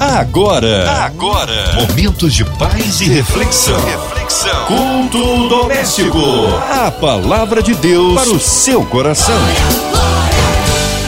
Agora, agora, momentos de paz e reflexão. Reflexão. Culto doméstico. A palavra de Deus para o seu coração.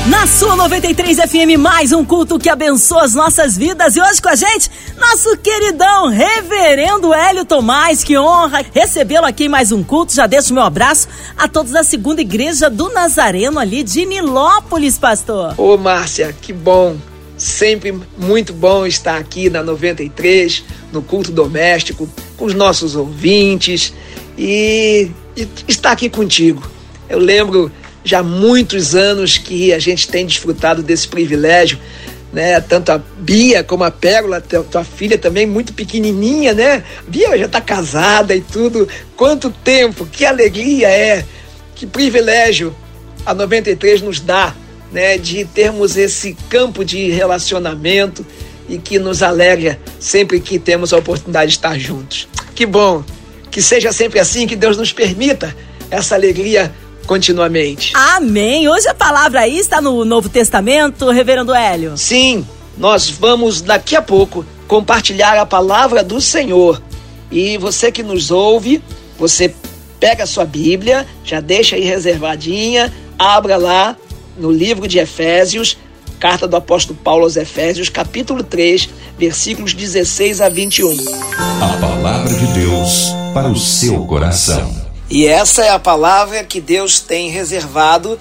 Na sua 93 FM, mais um culto que abençoa as nossas vidas. E hoje com a gente, nosso queridão Reverendo Hélio Tomás. Que honra recebê-lo aqui em mais um culto. Já deixo meu abraço a todos da segunda igreja do Nazareno ali de Nilópolis, pastor. Ô, Márcia, que bom. Sempre muito bom estar aqui na 93, no culto doméstico, com os nossos ouvintes e, e estar aqui contigo. Eu lembro já muitos anos que a gente tem desfrutado desse privilégio, né? Tanto a Bia como a Pérola, tua filha também muito pequenininha, né? Bia já está casada e tudo. Quanto tempo, que alegria é, que privilégio a 93 nos dá, né? De termos esse campo de relacionamento e que nos alegra sempre que temos a oportunidade de estar juntos. Que bom, que seja sempre assim, que Deus nos permita essa alegria continuamente. Amém. Hoje a palavra aí está no Novo Testamento, Reverendo Hélio. Sim, nós vamos daqui a pouco compartilhar a palavra do Senhor. E você que nos ouve, você pega a sua Bíblia, já deixa aí reservadinha, abra lá no livro de Efésios, carta do apóstolo Paulo aos Efésios, capítulo 3, versículos 16 a 21. A palavra de Deus para o seu coração. E essa é a palavra que Deus tem reservado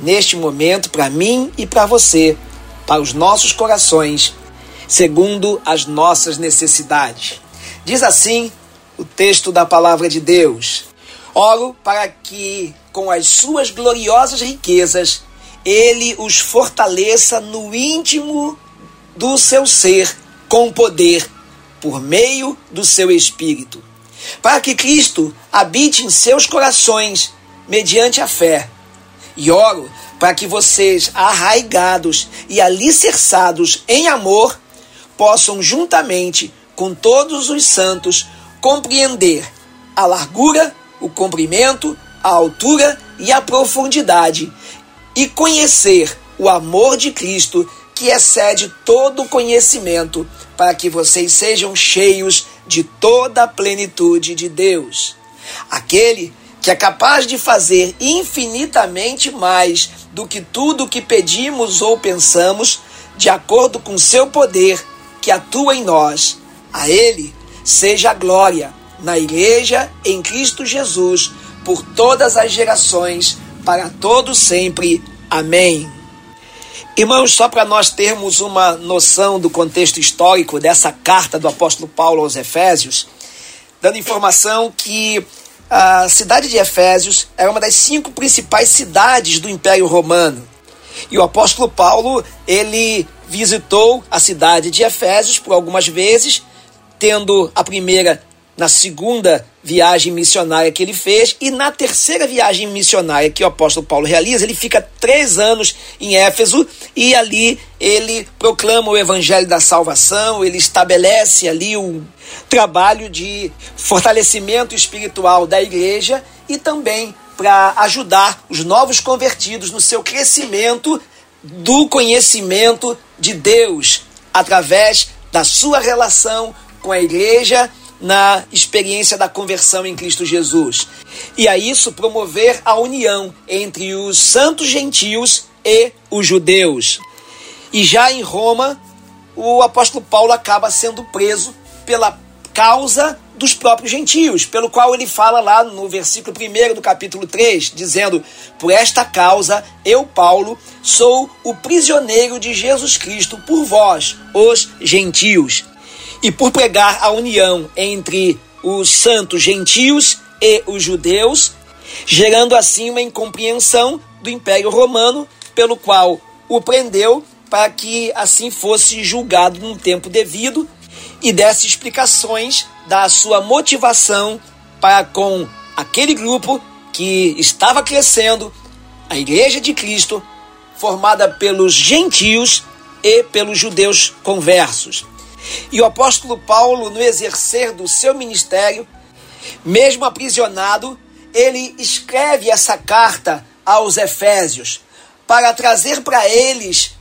neste momento para mim e para você, para os nossos corações, segundo as nossas necessidades. Diz assim o texto da palavra de Deus: Oro para que, com as suas gloriosas riquezas, ele os fortaleça no íntimo do seu ser, com poder, por meio do seu espírito para que Cristo habite em seus corações mediante a fé. E oro para que vocês, arraigados e alicerçados em amor, possam juntamente com todos os santos compreender a largura, o comprimento, a altura e a profundidade e conhecer o amor de Cristo que excede todo conhecimento, para que vocês sejam cheios de toda a plenitude de Deus. Aquele que é capaz de fazer infinitamente mais do que tudo o que pedimos ou pensamos, de acordo com seu poder que atua em nós. A Ele seja a glória na Igreja em Cristo Jesus, por todas as gerações, para todos sempre. Amém. Irmãos, só para nós termos uma noção do contexto histórico dessa carta do apóstolo Paulo aos Efésios, dando informação que a cidade de Efésios era uma das cinco principais cidades do Império Romano. E o apóstolo Paulo, ele visitou a cidade de Efésios por algumas vezes, tendo a primeira na segunda viagem missionária que ele fez. E na terceira viagem missionária que o apóstolo Paulo realiza, ele fica três anos em Éfeso e ali ele proclama o evangelho da salvação, ele estabelece ali um trabalho de fortalecimento espiritual da igreja e também para ajudar os novos convertidos no seu crescimento do conhecimento de Deus através da sua relação com a igreja na experiência da conversão em Cristo Jesus. E a isso promover a união entre os santos gentios e os judeus. E já em Roma, o apóstolo Paulo acaba sendo preso pela causa dos próprios gentios, pelo qual ele fala lá no versículo 1 do capítulo 3, dizendo: Por esta causa, eu, Paulo, sou o prisioneiro de Jesus Cristo por vós, os gentios e por pregar a união entre os santos gentios e os judeus, gerando assim uma incompreensão do Império Romano, pelo qual o prendeu para que assim fosse julgado no tempo devido e desse explicações da sua motivação para com aquele grupo que estava crescendo, a Igreja de Cristo, formada pelos gentios e pelos judeus conversos. E o apóstolo Paulo, no exercer do seu ministério, mesmo aprisionado, ele escreve essa carta aos Efésios para trazer para eles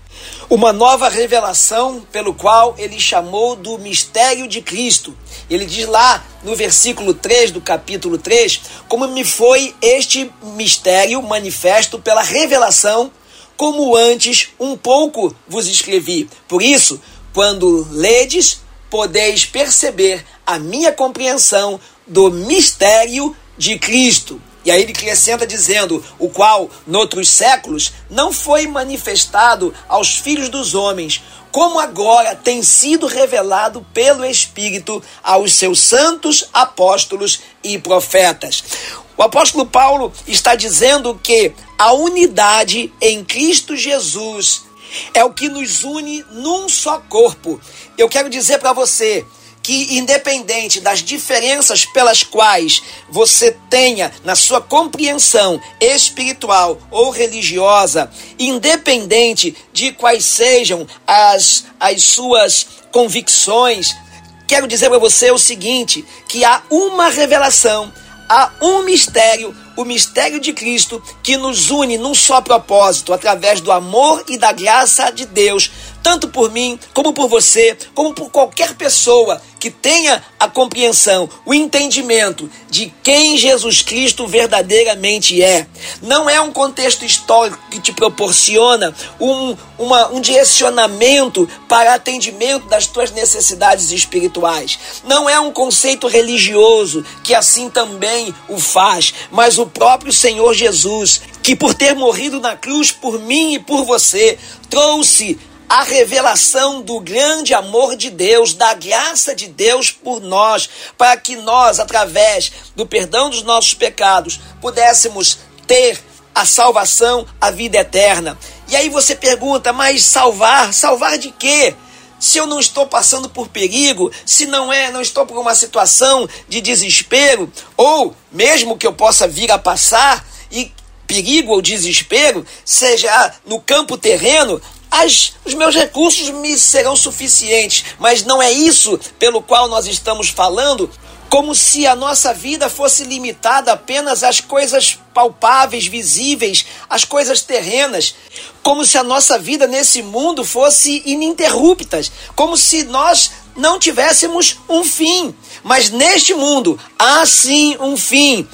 uma nova revelação pelo qual ele chamou do mistério de Cristo. Ele diz lá no versículo 3 do capítulo 3, como me foi este mistério manifesto pela revelação, como antes um pouco vos escrevi. Por isso, quando ledes, podeis perceber a minha compreensão do mistério de Cristo. E aí ele acrescenta dizendo: o qual, noutros séculos, não foi manifestado aos filhos dos homens, como agora tem sido revelado pelo Espírito aos seus santos apóstolos e profetas. O apóstolo Paulo está dizendo que a unidade em Cristo Jesus é o que nos une num só corpo. Eu quero dizer para você que, independente das diferenças pelas quais você tenha na sua compreensão espiritual ou religiosa, independente de quais sejam as, as suas convicções, quero dizer para você o seguinte: que há uma revelação, há um mistério o mistério de Cristo que nos une num só propósito, através do amor e da graça de Deus, tanto por mim, como por você, como por qualquer pessoa que tenha a compreensão, o entendimento de quem Jesus Cristo verdadeiramente é. Não é um contexto histórico que te proporciona um, uma, um direcionamento para atendimento das tuas necessidades espirituais. Não é um conceito religioso que assim também o faz, mas o próprio Senhor Jesus, que por ter morrido na cruz por mim e por você, trouxe a revelação do grande amor de Deus, da graça de Deus por nós, para que nós, através do perdão dos nossos pecados, pudéssemos ter a salvação, a vida eterna. E aí você pergunta, mas salvar? Salvar de quê? Se eu não estou passando por perigo, se não é, não estou por uma situação de desespero, ou mesmo que eu possa vir a passar e perigo ou desespero, seja no campo terreno, as, os meus recursos me serão suficientes, mas não é isso pelo qual nós estamos falando, como se a nossa vida fosse limitada apenas às coisas palpáveis, visíveis, às coisas terrenas, como se a nossa vida nesse mundo fosse ininterrupta, como se nós não tivéssemos um fim. Mas neste mundo há sim um fim.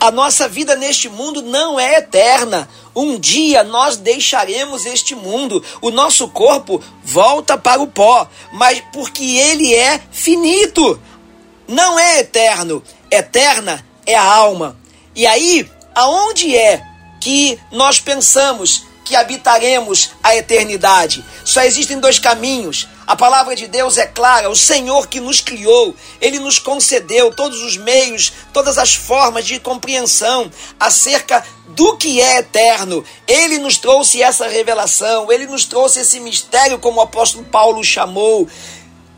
A nossa vida neste mundo não é eterna. Um dia nós deixaremos este mundo, o nosso corpo volta para o pó, mas porque ele é finito, não é eterno. Eterna é a alma. E aí, aonde é que nós pensamos que habitaremos a eternidade? Só existem dois caminhos a palavra de Deus é clara, o Senhor que nos criou, ele nos concedeu todos os meios, todas as formas de compreensão acerca do que é eterno. Ele nos trouxe essa revelação, ele nos trouxe esse mistério, como o apóstolo Paulo chamou,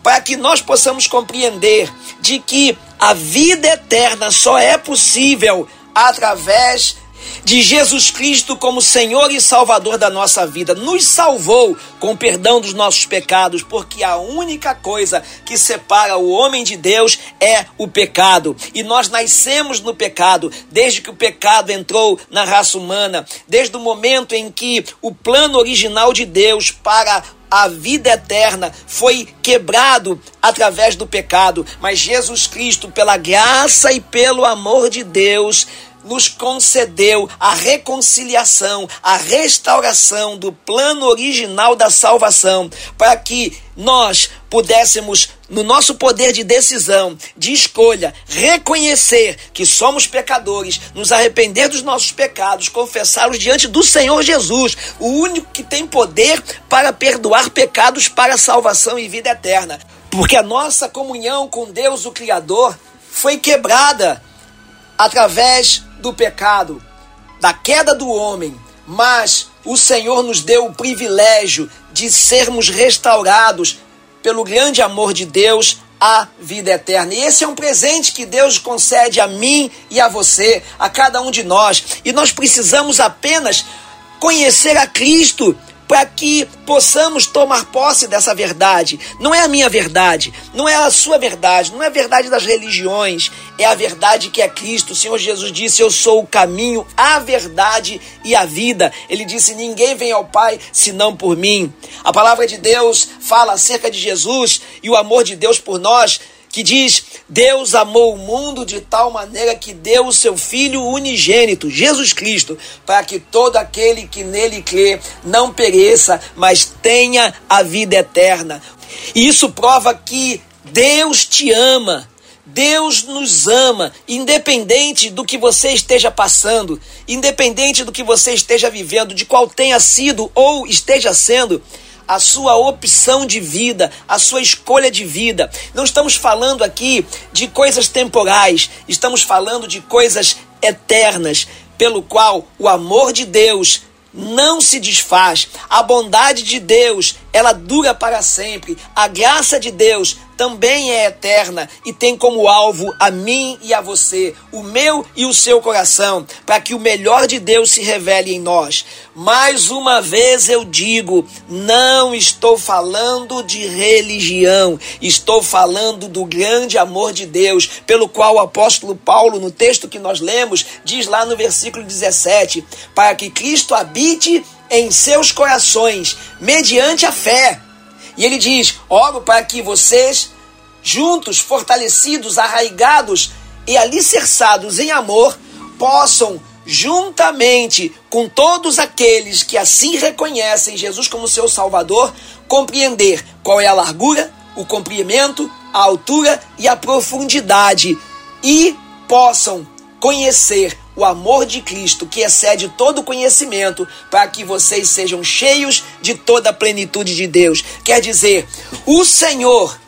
para que nós possamos compreender de que a vida eterna só é possível através de Jesus Cristo como Senhor e Salvador da nossa vida. Nos salvou com o perdão dos nossos pecados, porque a única coisa que separa o homem de Deus é o pecado. E nós nascemos no pecado, desde que o pecado entrou na raça humana, desde o momento em que o plano original de Deus para a vida eterna foi quebrado através do pecado, mas Jesus Cristo, pela graça e pelo amor de Deus, nos concedeu a reconciliação, a restauração do plano original da salvação, para que nós pudéssemos, no nosso poder de decisão, de escolha, reconhecer que somos pecadores, nos arrepender dos nossos pecados, confessá-los diante do Senhor Jesus, o único que tem poder para perdoar pecados para salvação e vida eterna. Porque a nossa comunhão com Deus, o Criador, foi quebrada através do pecado, da queda do homem, mas o Senhor nos deu o privilégio de sermos restaurados pelo grande amor de Deus à vida eterna. E esse é um presente que Deus concede a mim e a você, a cada um de nós. E nós precisamos apenas conhecer a Cristo para que possamos tomar posse dessa verdade. Não é a minha verdade, não é a sua verdade, não é a verdade das religiões, é a verdade que é Cristo. O Senhor Jesus disse: Eu sou o caminho, a verdade e a vida. Ele disse: Ninguém vem ao Pai senão por mim. A palavra de Deus fala acerca de Jesus e o amor de Deus por nós que diz: Deus amou o mundo de tal maneira que deu o seu Filho unigênito, Jesus Cristo, para que todo aquele que nele crê não pereça, mas tenha a vida eterna. E isso prova que Deus te ama. Deus nos ama, independente do que você esteja passando, independente do que você esteja vivendo, de qual tenha sido ou esteja sendo a sua opção de vida, a sua escolha de vida. Não estamos falando aqui de coisas temporais, estamos falando de coisas eternas, pelo qual o amor de Deus não se desfaz. A bondade de Deus, ela dura para sempre. A graça de Deus também é eterna e tem como alvo a mim e a você, o meu e o seu coração, para que o melhor de Deus se revele em nós. Mais uma vez eu digo, não estou falando de religião, estou falando do grande amor de Deus, pelo qual o apóstolo Paulo, no texto que nós lemos, diz lá no versículo 17: para que Cristo habite em seus corações, mediante a fé. E ele diz: oro para que vocês, juntos, fortalecidos, arraigados e alicerçados em amor, possam, juntamente com todos aqueles que assim reconhecem Jesus como seu Salvador, compreender qual é a largura, o comprimento, a altura e a profundidade e possam conhecer o amor de Cristo, que excede todo conhecimento, para que vocês sejam cheios de toda a plenitude de Deus. Quer dizer, o Senhor,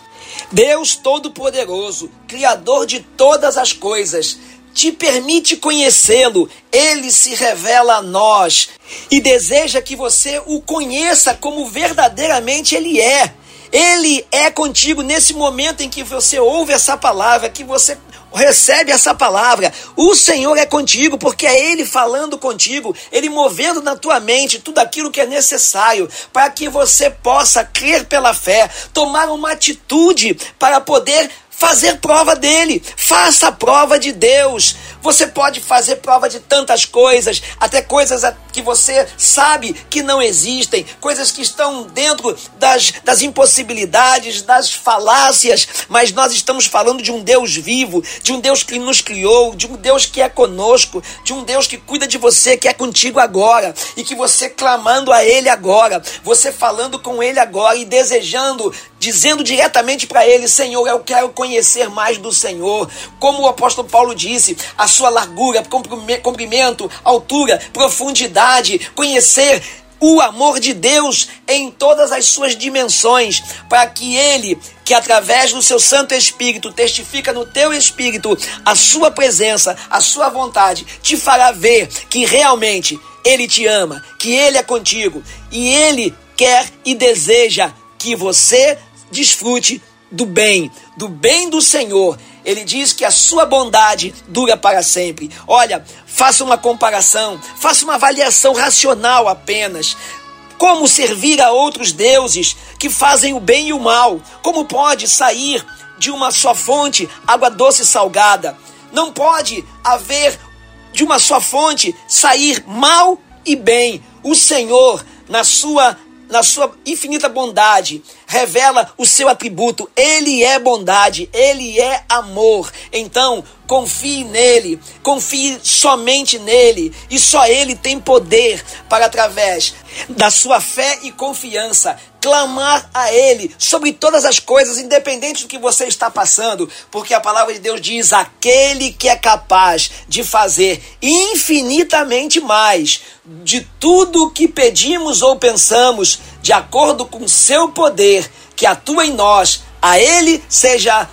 Deus Todo-Poderoso, Criador de todas as coisas, te permite conhecê-lo, ele se revela a nós e deseja que você o conheça como verdadeiramente ele é. Ele é contigo nesse momento em que você ouve essa palavra, que você recebe essa palavra. O Senhor é contigo, porque é Ele falando contigo, Ele movendo na tua mente tudo aquilo que é necessário para que você possa crer pela fé, tomar uma atitude para poder fazer prova dele. Faça a prova de Deus. Você pode fazer prova de tantas coisas, até coisas que você sabe que não existem, coisas que estão dentro das, das impossibilidades, das falácias, mas nós estamos falando de um Deus vivo, de um Deus que nos criou, de um Deus que é conosco, de um Deus que cuida de você, que é contigo agora, e que você clamando a Ele agora, você falando com Ele agora e desejando, dizendo diretamente para Ele: Senhor, eu quero conhecer mais do Senhor. Como o apóstolo Paulo disse, a sua largura, comprimento, altura, profundidade, conhecer o amor de Deus em todas as suas dimensões, para que Ele, que através do seu Santo Espírito testifica no teu espírito a sua presença, a sua vontade, te fará ver que realmente Ele te ama, que Ele é contigo e Ele quer e deseja que você desfrute do bem, do bem do Senhor ele diz que a sua bondade dura para sempre. Olha, faça uma comparação, faça uma avaliação racional apenas. Como servir a outros deuses que fazem o bem e o mal? Como pode sair de uma só fonte água doce e salgada? Não pode haver de uma só fonte sair mal e bem. O Senhor, na sua na sua infinita bondade, revela o seu atributo. Ele é bondade, ele é amor. Então, confie nele, confie somente nele, e só ele tem poder para, através da sua fé e confiança, clamar a Ele sobre todas as coisas, independente do que você está passando, porque a palavra de Deus diz: aquele que é capaz de fazer infinitamente mais de tudo o que pedimos ou pensamos, de acordo com seu poder que atua em nós, a Ele seja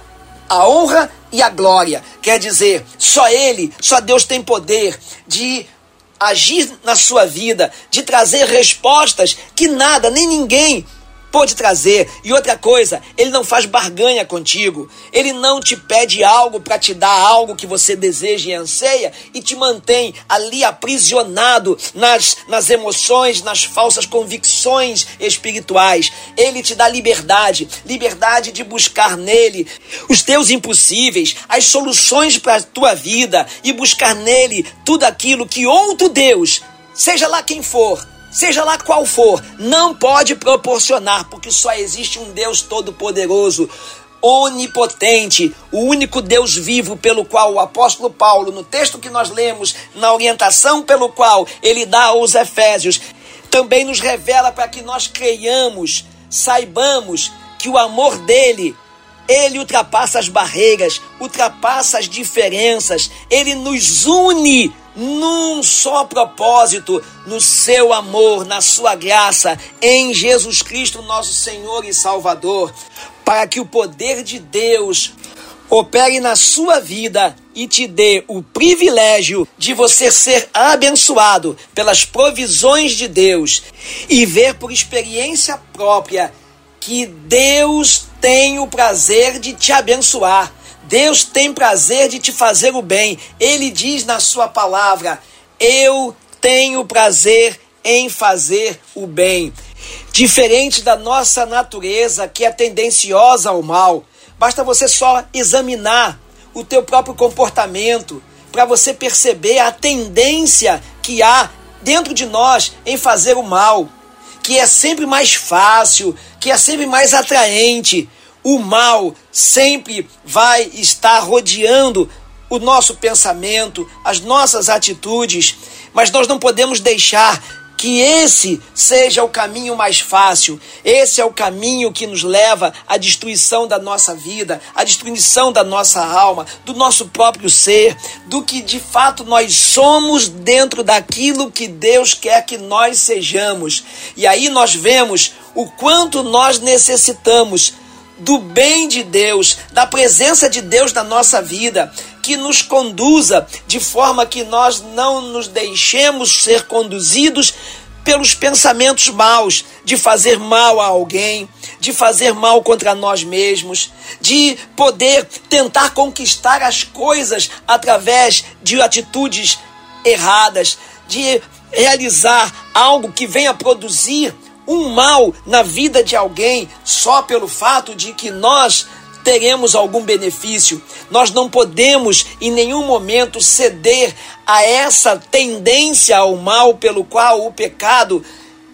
a honra e a glória. Quer dizer, só Ele, só Deus tem poder de agir na sua vida, de trazer respostas que nada, nem ninguém pôde trazer. E outra coisa, ele não faz barganha contigo. Ele não te pede algo para te dar algo que você deseja e anseia e te mantém ali aprisionado nas, nas emoções, nas falsas convicções espirituais. Ele te dá liberdade, liberdade de buscar nele os teus impossíveis, as soluções para a tua vida e buscar nele tudo aquilo que outro Deus, seja lá quem for, seja lá qual for, não pode proporcionar, porque só existe um Deus todo-poderoso, onipotente, o único Deus vivo pelo qual o apóstolo Paulo, no texto que nós lemos, na orientação pelo qual ele dá aos Efésios, também nos revela para que nós creiamos, saibamos que o amor dele ele ultrapassa as barreiras, ultrapassa as diferenças, ele nos une num só propósito, no seu amor, na sua graça, em Jesus Cristo, nosso Senhor e Salvador, para que o poder de Deus opere na sua vida e te dê o privilégio de você ser abençoado pelas provisões de Deus e ver por experiência própria que Deus tem o prazer de te abençoar. Deus tem prazer de te fazer o bem. Ele diz na sua palavra: Eu tenho prazer em fazer o bem. Diferente da nossa natureza, que é tendenciosa ao mal, basta você só examinar o teu próprio comportamento para você perceber a tendência que há dentro de nós em fazer o mal que é sempre mais fácil, que é sempre mais atraente. O mal sempre vai estar rodeando o nosso pensamento, as nossas atitudes, mas nós não podemos deixar que esse seja o caminho mais fácil. Esse é o caminho que nos leva à destruição da nossa vida, à destruição da nossa alma, do nosso próprio ser, do que de fato nós somos dentro daquilo que Deus quer que nós sejamos. E aí nós vemos o quanto nós necessitamos do bem de Deus, da presença de Deus na nossa vida, que nos conduza de forma que nós não nos deixemos ser conduzidos pelos pensamentos maus, de fazer mal a alguém, de fazer mal contra nós mesmos, de poder tentar conquistar as coisas através de atitudes erradas, de realizar algo que venha produzir um mal na vida de alguém só pelo fato de que nós teremos algum benefício. Nós não podemos em nenhum momento ceder a essa tendência ao mal pelo qual o pecado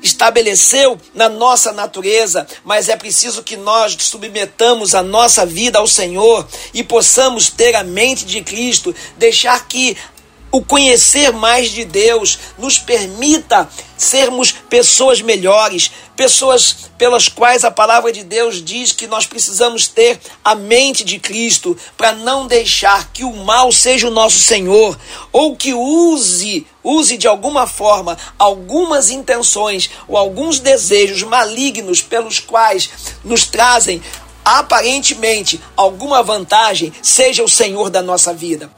estabeleceu na nossa natureza, mas é preciso que nós submetamos a nossa vida ao Senhor e possamos ter a mente de Cristo, deixar que o conhecer mais de Deus nos permita sermos pessoas melhores, pessoas pelas quais a palavra de Deus diz que nós precisamos ter a mente de Cristo para não deixar que o mal seja o nosso Senhor ou que use use de alguma forma algumas intenções ou alguns desejos malignos pelos quais nos trazem aparentemente alguma vantagem, seja o Senhor da nossa vida.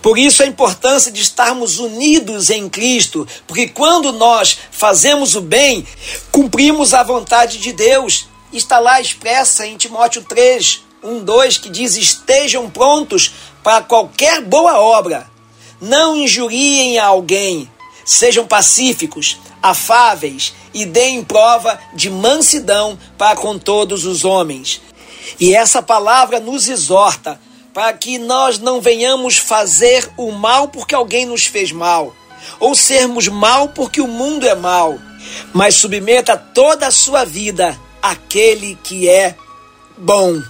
Por isso a importância de estarmos unidos em Cristo, porque quando nós fazemos o bem, cumprimos a vontade de Deus. Está lá expressa em Timóteo 3, 1, 2, que diz: Estejam prontos para qualquer boa obra. Não injuriem a alguém. Sejam pacíficos, afáveis e deem prova de mansidão para com todos os homens. E essa palavra nos exorta para que nós não venhamos fazer o mal porque alguém nos fez mal, ou sermos mal porque o mundo é mal, mas submeta toda a sua vida àquele que é bom.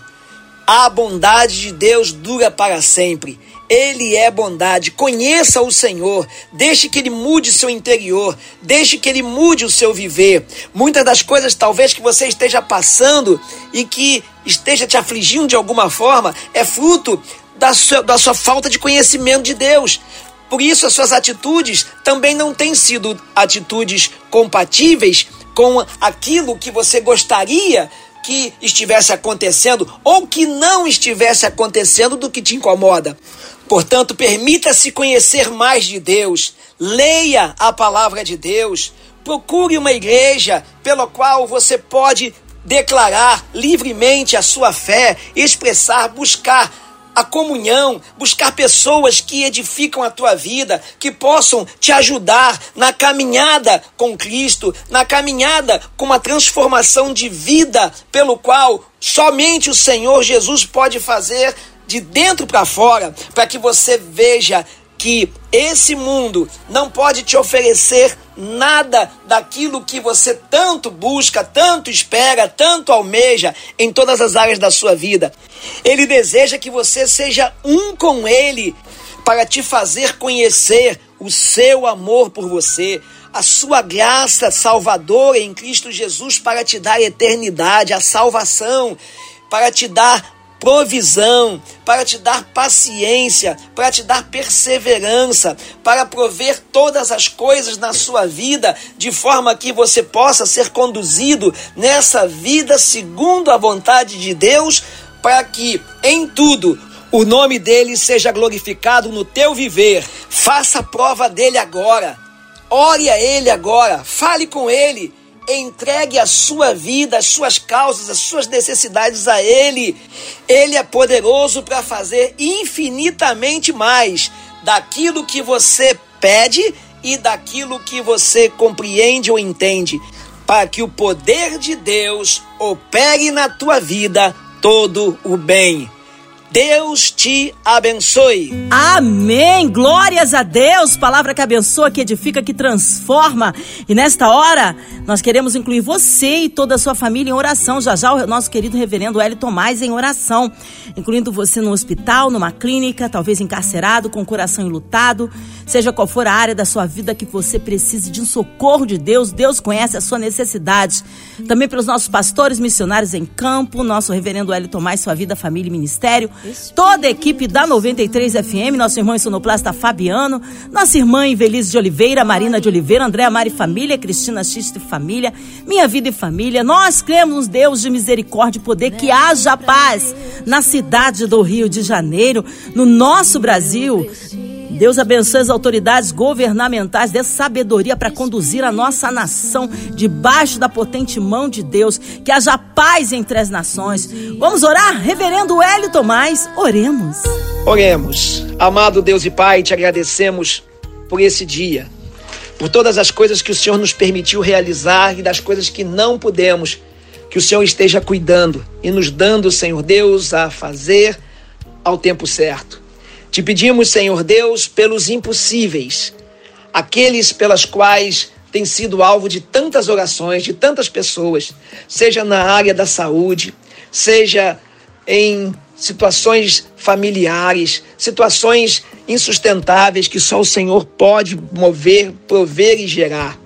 A bondade de Deus dura para sempre. Ele é bondade. Conheça o Senhor. Deixe que ele mude seu interior. Deixe que ele mude o seu viver. Muitas das coisas, talvez, que você esteja passando e que esteja te afligindo de alguma forma, é fruto da sua, da sua falta de conhecimento de Deus. Por isso, as suas atitudes também não têm sido atitudes compatíveis com aquilo que você gostaria que estivesse acontecendo ou que não estivesse acontecendo do que te incomoda. Portanto, permita-se conhecer mais de Deus, leia a palavra de Deus, procure uma igreja pela qual você pode declarar livremente a sua fé, expressar, buscar a comunhão, buscar pessoas que edificam a tua vida, que possam te ajudar na caminhada com Cristo, na caminhada com uma transformação de vida, pelo qual somente o Senhor Jesus pode fazer de dentro para fora, para que você veja que esse mundo não pode te oferecer nada daquilo que você tanto busca, tanto espera, tanto almeja em todas as áreas da sua vida. Ele deseja que você seja um com Ele para te fazer conhecer o seu amor por você, a sua graça salvadora em Cristo Jesus para te dar eternidade, a salvação, para te dar provisão, para te dar paciência, para te dar perseverança, para prover todas as coisas na sua vida, de forma que você possa ser conduzido nessa vida segundo a vontade de Deus, para que em tudo o nome dele seja glorificado no teu viver. Faça prova dele agora. Ore a ele agora, fale com ele entregue a sua vida, as suas causas, as suas necessidades a Ele. Ele é poderoso para fazer infinitamente mais daquilo que você pede e daquilo que você compreende ou entende, para que o poder de Deus opere na tua vida todo o bem. Deus te abençoe. Amém. Glórias a Deus. Palavra que abençoa, que edifica, que transforma. E nesta hora, nós queremos incluir você e toda a sua família em oração. Já já o nosso querido reverendo Hélio Tomás em oração. Incluindo você no hospital, numa clínica, talvez encarcerado, com o coração enlutado. Seja qual for a área da sua vida que você precise de um socorro de Deus, Deus conhece a sua necessidade. Também pelos nossos pastores missionários em campo, nosso reverendo Hélio Tomás, sua vida, família e ministério toda a equipe da 93 FM, nosso irmão sonoplasta Fabiano, nossa irmã Invelise de Oliveira, Marina de Oliveira, Andréa Mari Família, Cristina Xiste Família, Minha Vida e Família. Nós cremos, Deus de misericórdia e poder, que haja paz na cidade do Rio de Janeiro, no nosso Brasil. Deus abençoe as autoridades governamentais, dê sabedoria para conduzir a nossa nação debaixo da potente mão de Deus. Que haja paz entre as nações. Vamos orar? Reverendo Hélio Tomás, oremos. Oremos. Amado Deus e Pai, te agradecemos por esse dia, por todas as coisas que o Senhor nos permitiu realizar e das coisas que não pudemos. Que o Senhor esteja cuidando e nos dando, Senhor Deus, a fazer ao tempo certo. Te pedimos, Senhor Deus, pelos impossíveis, aqueles pelas quais tem sido alvo de tantas orações, de tantas pessoas, seja na área da saúde, seja em situações familiares, situações insustentáveis que só o Senhor pode mover, prover e gerar.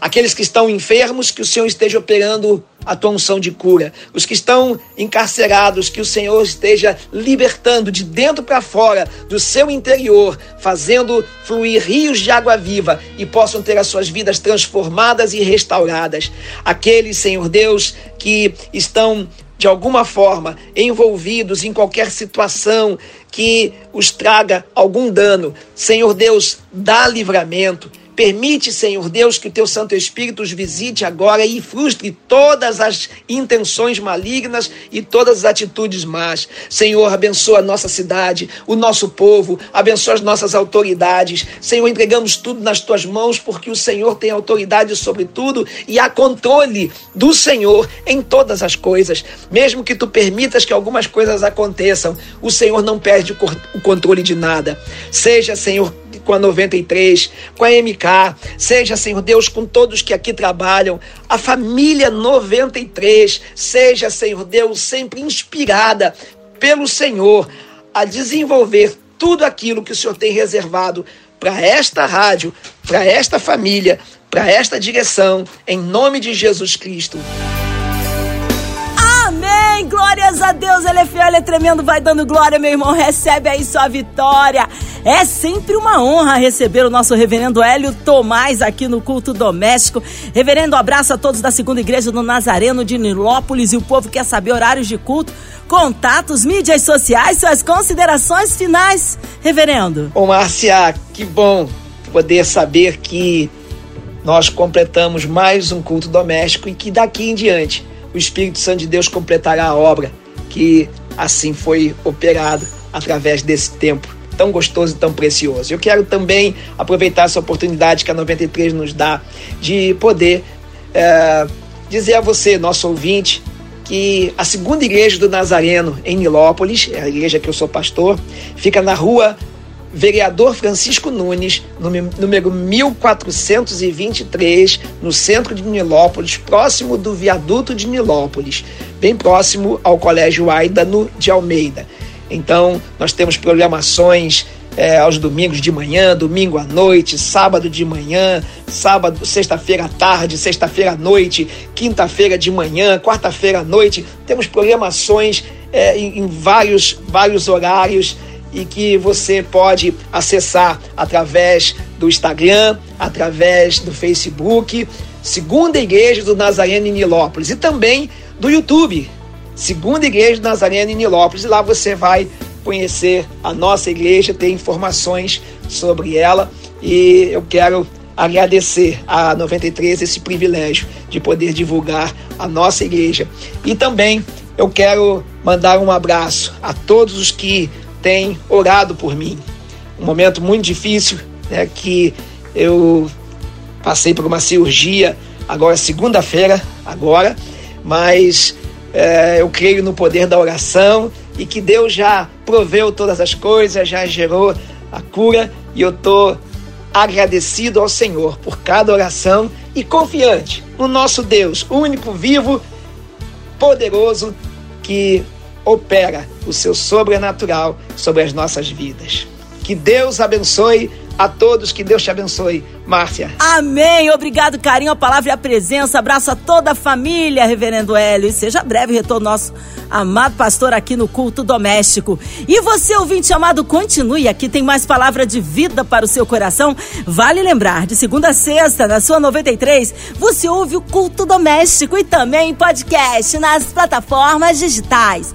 Aqueles que estão enfermos, que o Senhor esteja operando a tua unção de cura. Os que estão encarcerados, que o Senhor esteja libertando de dentro para fora, do seu interior, fazendo fluir rios de água viva e possam ter as suas vidas transformadas e restauradas. Aqueles, Senhor Deus, que estão de alguma forma envolvidos em qualquer situação que os traga algum dano. Senhor Deus, dá livramento, Permite, Senhor Deus, que o teu Santo Espírito os visite agora e frustre todas as intenções malignas e todas as atitudes más. Senhor, abençoa a nossa cidade, o nosso povo, abençoa as nossas autoridades. Senhor, entregamos tudo nas tuas mãos porque o Senhor tem autoridade sobre tudo e há controle do Senhor em todas as coisas. Mesmo que tu permitas que algumas coisas aconteçam, o Senhor não perde o controle de nada. Seja, Senhor, com a 93, com a MK, seja, Senhor Deus, com todos que aqui trabalham, a família 93, seja, Senhor Deus, sempre inspirada pelo Senhor a desenvolver tudo aquilo que o Senhor tem reservado para esta rádio, para esta família, para esta direção, em nome de Jesus Cristo. Amém! Glórias a Deus, ele é fiel, ele é tremendo, vai dando glória, meu irmão, recebe aí sua vitória. É sempre uma honra receber o nosso reverendo Hélio Tomás aqui no culto doméstico. Reverendo, abraço a todos da segunda igreja do Nazareno de Nilópolis e o povo quer saber horários de culto, contatos, mídias sociais, suas considerações finais, reverendo. Ô Márcia, que bom poder saber que nós completamos mais um culto doméstico e que daqui em diante o Espírito Santo de Deus completará a obra que assim foi operado através desse tempo tão gostoso e tão precioso. Eu quero também aproveitar essa oportunidade que a 93 nos dá de poder é, dizer a você, nosso ouvinte, que a segunda igreja do Nazareno em Nilópolis, é a igreja que eu sou pastor, fica na rua Vereador Francisco Nunes, número 1423, no centro de Nilópolis, próximo do viaduto de Nilópolis, bem próximo ao Colégio Aidano de Almeida. Então, nós temos programações é, aos domingos de manhã, domingo à noite, sábado de manhã, sábado, sexta-feira à tarde, sexta-feira à noite, quinta-feira de manhã, quarta-feira à noite. Temos programações é, em, em vários, vários horários e que você pode acessar através do Instagram, através do Facebook, Segunda Igreja do Nazareno em Nilópolis e também do YouTube, Segunda Igreja Nazarena em Nilópolis. E lá você vai conhecer a nossa igreja, ter informações sobre ela. E eu quero agradecer a 93 esse privilégio de poder divulgar a nossa igreja. E também eu quero mandar um abraço a todos os que têm orado por mim. Um momento muito difícil, né, que eu passei por uma cirurgia agora segunda-feira, agora, mas é, eu creio no poder da oração e que Deus já proveu todas as coisas, já gerou a cura e eu estou agradecido ao Senhor por cada oração e confiante no nosso Deus, único, vivo, poderoso, que opera o seu sobrenatural sobre as nossas vidas. Que Deus abençoe a todos. Que Deus te abençoe. Márcia. Amém. Obrigado, carinho, a palavra e a presença. Abraço a toda a família, Reverendo Hélio. E seja breve retorno nosso amado pastor aqui no culto doméstico. E você, ouvinte amado, continue aqui. Tem mais palavra de vida para o seu coração. Vale lembrar, de segunda a sexta, na sua 93, você ouve o culto doméstico e também podcast nas plataformas digitais.